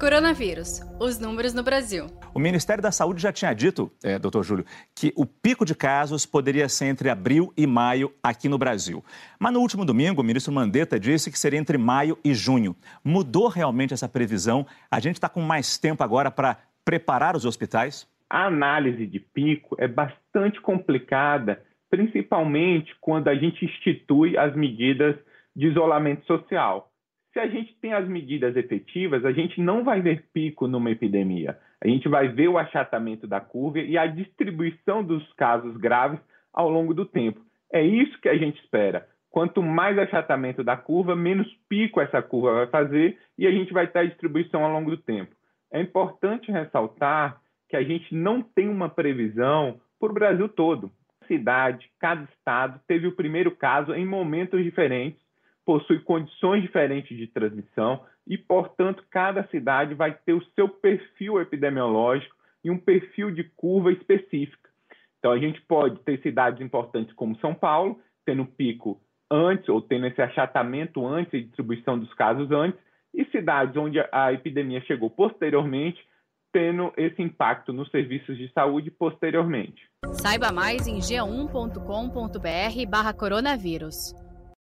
Coronavírus, os números no Brasil. O Ministério da Saúde já tinha dito, é, doutor Júlio, que o pico de casos poderia ser entre abril e maio aqui no Brasil. Mas no último domingo, o ministro Mandetta disse que seria entre maio e junho. Mudou realmente essa previsão? A gente está com mais tempo agora para preparar os hospitais? A análise de pico é bastante complicada, principalmente quando a gente institui as medidas de isolamento social. Se a gente tem as medidas efetivas, a gente não vai ver pico numa epidemia. A gente vai ver o achatamento da curva e a distribuição dos casos graves ao longo do tempo. É isso que a gente espera. Quanto mais achatamento da curva, menos pico essa curva vai fazer e a gente vai ter a distribuição ao longo do tempo. É importante ressaltar que a gente não tem uma previsão para o Brasil todo. Cada cidade, cada estado teve o primeiro caso em momentos diferentes possui condições diferentes de transmissão e, portanto, cada cidade vai ter o seu perfil epidemiológico e um perfil de curva específica. Então, a gente pode ter cidades importantes como São Paulo, tendo pico antes, ou tendo esse achatamento antes e distribuição dos casos antes, e cidades onde a epidemia chegou posteriormente, tendo esse impacto nos serviços de saúde posteriormente. Saiba mais em g1.com.br/barra coronavírus.